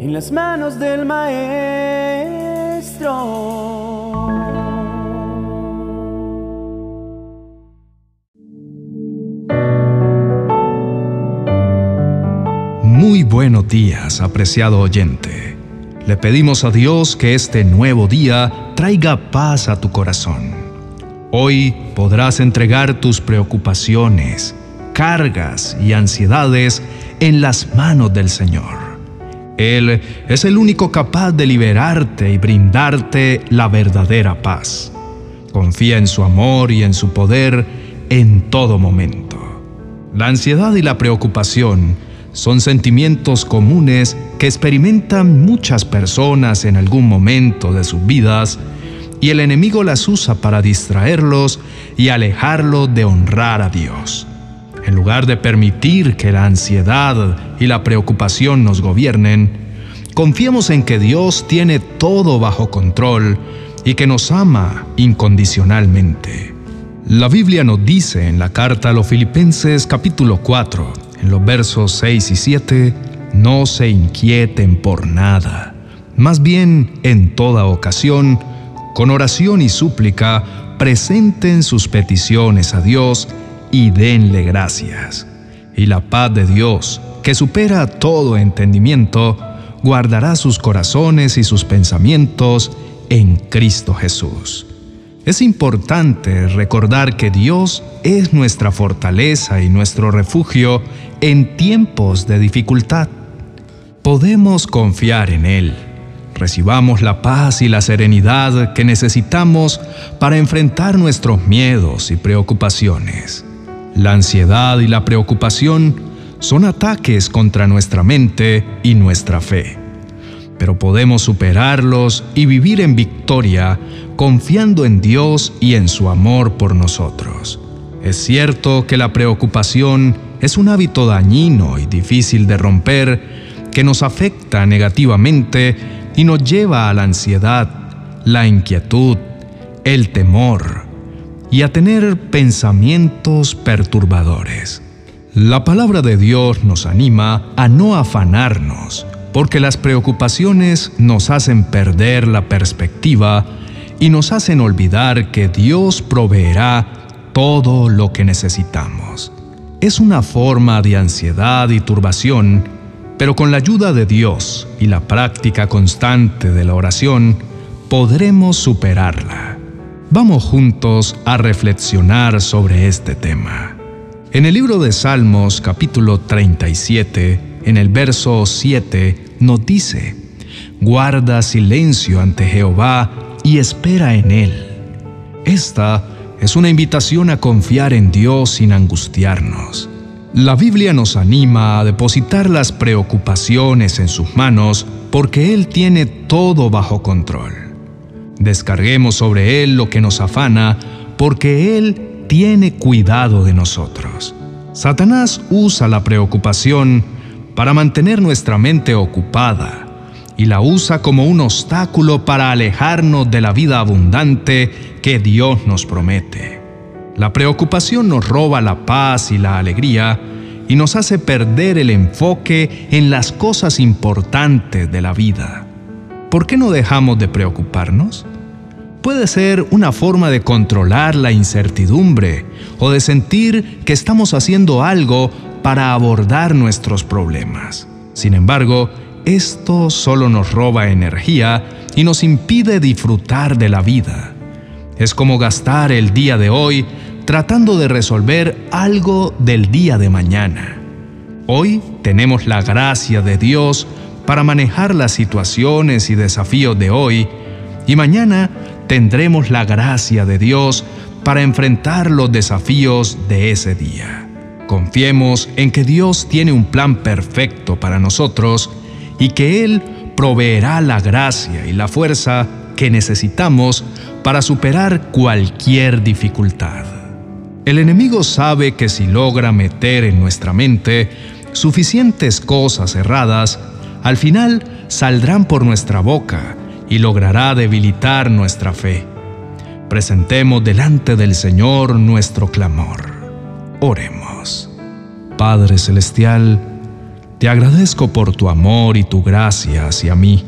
en las manos del Maestro. Muy buenos días, apreciado oyente. Le pedimos a Dios que este nuevo día traiga paz a tu corazón. Hoy podrás entregar tus preocupaciones, cargas y ansiedades en las manos del Señor. Él es el único capaz de liberarte y brindarte la verdadera paz. Confía en su amor y en su poder en todo momento. La ansiedad y la preocupación son sentimientos comunes que experimentan muchas personas en algún momento de sus vidas y el enemigo las usa para distraerlos y alejarlos de honrar a Dios. En lugar de permitir que la ansiedad y la preocupación nos gobiernen, confiemos en que Dios tiene todo bajo control y que nos ama incondicionalmente. La Biblia nos dice en la carta a los Filipenses capítulo 4, en los versos 6 y 7, no se inquieten por nada, más bien en toda ocasión, con oración y súplica, presenten sus peticiones a Dios y denle gracias. Y la paz de Dios, que supera todo entendimiento, guardará sus corazones y sus pensamientos en Cristo Jesús. Es importante recordar que Dios es nuestra fortaleza y nuestro refugio en tiempos de dificultad. Podemos confiar en Él. Recibamos la paz y la serenidad que necesitamos para enfrentar nuestros miedos y preocupaciones. La ansiedad y la preocupación son ataques contra nuestra mente y nuestra fe pero podemos superarlos y vivir en victoria confiando en Dios y en su amor por nosotros. Es cierto que la preocupación es un hábito dañino y difícil de romper que nos afecta negativamente y nos lleva a la ansiedad, la inquietud, el temor y a tener pensamientos perturbadores. La palabra de Dios nos anima a no afanarnos, porque las preocupaciones nos hacen perder la perspectiva y nos hacen olvidar que Dios proveerá todo lo que necesitamos. Es una forma de ansiedad y turbación, pero con la ayuda de Dios y la práctica constante de la oración, podremos superarla. Vamos juntos a reflexionar sobre este tema. En el libro de Salmos capítulo 37, en el verso 7 nos dice, guarda silencio ante Jehová y espera en Él. Esta es una invitación a confiar en Dios sin angustiarnos. La Biblia nos anima a depositar las preocupaciones en sus manos porque Él tiene todo bajo control. Descarguemos sobre Él lo que nos afana porque Él tiene cuidado de nosotros. Satanás usa la preocupación para mantener nuestra mente ocupada y la usa como un obstáculo para alejarnos de la vida abundante que Dios nos promete. La preocupación nos roba la paz y la alegría y nos hace perder el enfoque en las cosas importantes de la vida. ¿Por qué no dejamos de preocuparnos? Puede ser una forma de controlar la incertidumbre o de sentir que estamos haciendo algo para abordar nuestros problemas. Sin embargo, esto solo nos roba energía y nos impide disfrutar de la vida. Es como gastar el día de hoy tratando de resolver algo del día de mañana. Hoy tenemos la gracia de Dios para manejar las situaciones y desafíos de hoy y mañana tendremos la gracia de Dios para enfrentar los desafíos de ese día. Confiemos en que Dios tiene un plan perfecto para nosotros y que Él proveerá la gracia y la fuerza que necesitamos para superar cualquier dificultad. El enemigo sabe que si logra meter en nuestra mente suficientes cosas erradas, al final saldrán por nuestra boca y logrará debilitar nuestra fe. Presentemos delante del Señor nuestro clamor. Oremos. Padre Celestial, Te agradezco por tu amor y tu gracia hacia mí.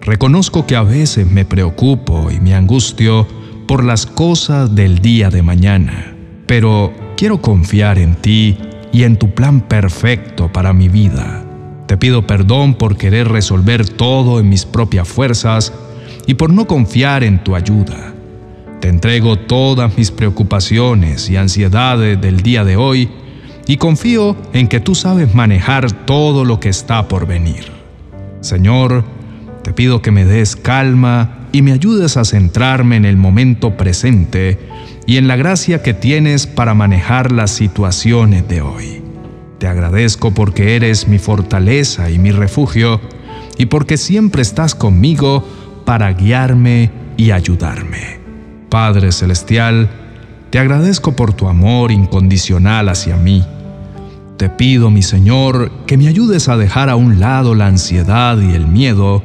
Reconozco que a veces me preocupo y me angustio por las cosas del día de mañana, pero quiero confiar en ti y en tu plan perfecto para mi vida. Te pido perdón por querer resolver todo en mis propias fuerzas y por no confiar en tu ayuda. Te entrego todas mis preocupaciones y ansiedades del día de hoy y confío en que tú sabes manejar todo lo que está por venir. Señor, te pido que me des calma y me ayudes a centrarme en el momento presente y en la gracia que tienes para manejar las situaciones de hoy. Te agradezco porque eres mi fortaleza y mi refugio y porque siempre estás conmigo para guiarme y ayudarme. Padre Celestial, te agradezco por tu amor incondicional hacia mí. Te pido, mi Señor, que me ayudes a dejar a un lado la ansiedad y el miedo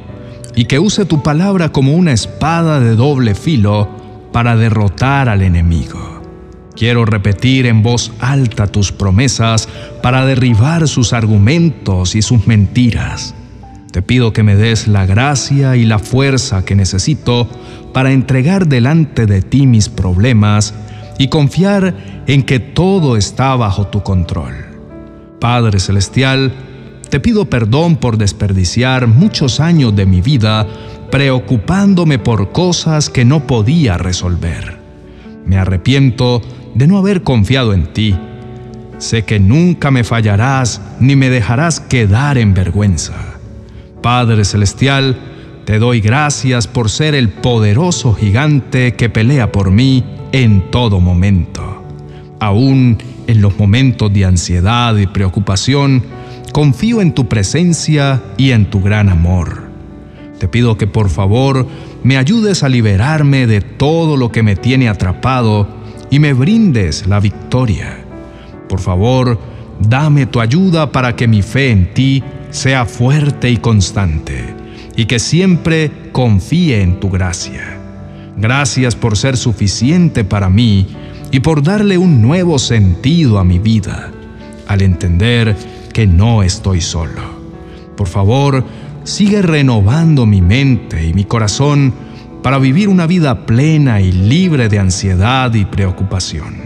y que use tu palabra como una espada de doble filo para derrotar al enemigo. Quiero repetir en voz alta tus promesas para derribar sus argumentos y sus mentiras. Te pido que me des la gracia y la fuerza que necesito para entregar delante de ti mis problemas y confiar en que todo está bajo tu control. Padre Celestial, te pido perdón por desperdiciar muchos años de mi vida preocupándome por cosas que no podía resolver. Me arrepiento de no haber confiado en ti. Sé que nunca me fallarás ni me dejarás quedar en vergüenza. Padre Celestial, te doy gracias por ser el poderoso gigante que pelea por mí en todo momento. Aún en los momentos de ansiedad y preocupación, confío en tu presencia y en tu gran amor. Te pido que por favor me ayudes a liberarme de todo lo que me tiene atrapado y me brindes la victoria. Por favor, dame tu ayuda para que mi fe en ti sea fuerte y constante y que siempre confíe en tu gracia. Gracias por ser suficiente para mí y por darle un nuevo sentido a mi vida, al entender que no estoy solo. Por favor, sigue renovando mi mente y mi corazón para vivir una vida plena y libre de ansiedad y preocupación.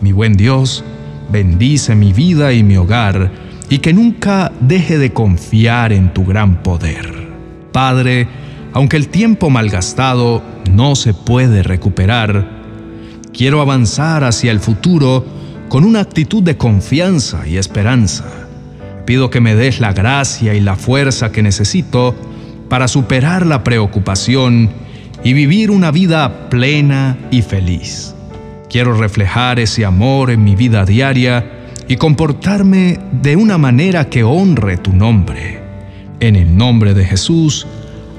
Mi buen Dios, bendice mi vida y mi hogar y que nunca deje de confiar en tu gran poder. Padre, aunque el tiempo malgastado no se puede recuperar, quiero avanzar hacia el futuro con una actitud de confianza y esperanza Pido que me des la gracia y la fuerza que necesito para superar la preocupación y vivir una vida plena y feliz. Quiero reflejar ese amor en mi vida diaria y comportarme de una manera que honre tu nombre. En el nombre de Jesús,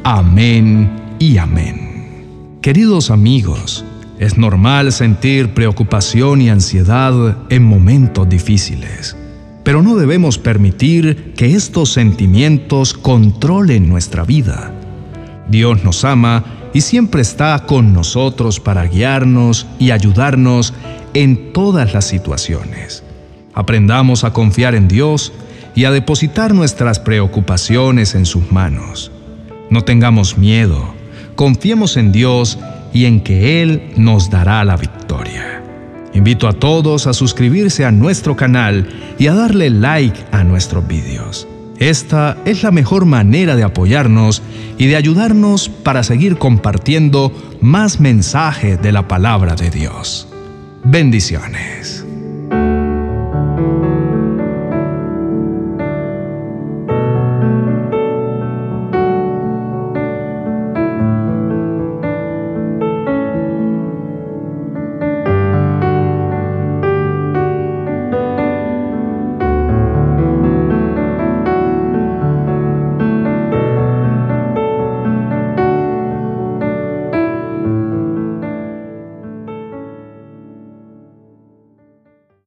amén y amén. Queridos amigos, es normal sentir preocupación y ansiedad en momentos difíciles. Pero no debemos permitir que estos sentimientos controlen nuestra vida. Dios nos ama y siempre está con nosotros para guiarnos y ayudarnos en todas las situaciones. Aprendamos a confiar en Dios y a depositar nuestras preocupaciones en sus manos. No tengamos miedo, confiemos en Dios y en que Él nos dará la victoria. Invito a todos a suscribirse a nuestro canal y a darle like a nuestros vídeos. Esta es la mejor manera de apoyarnos y de ayudarnos para seguir compartiendo más mensajes de la palabra de Dios. Bendiciones.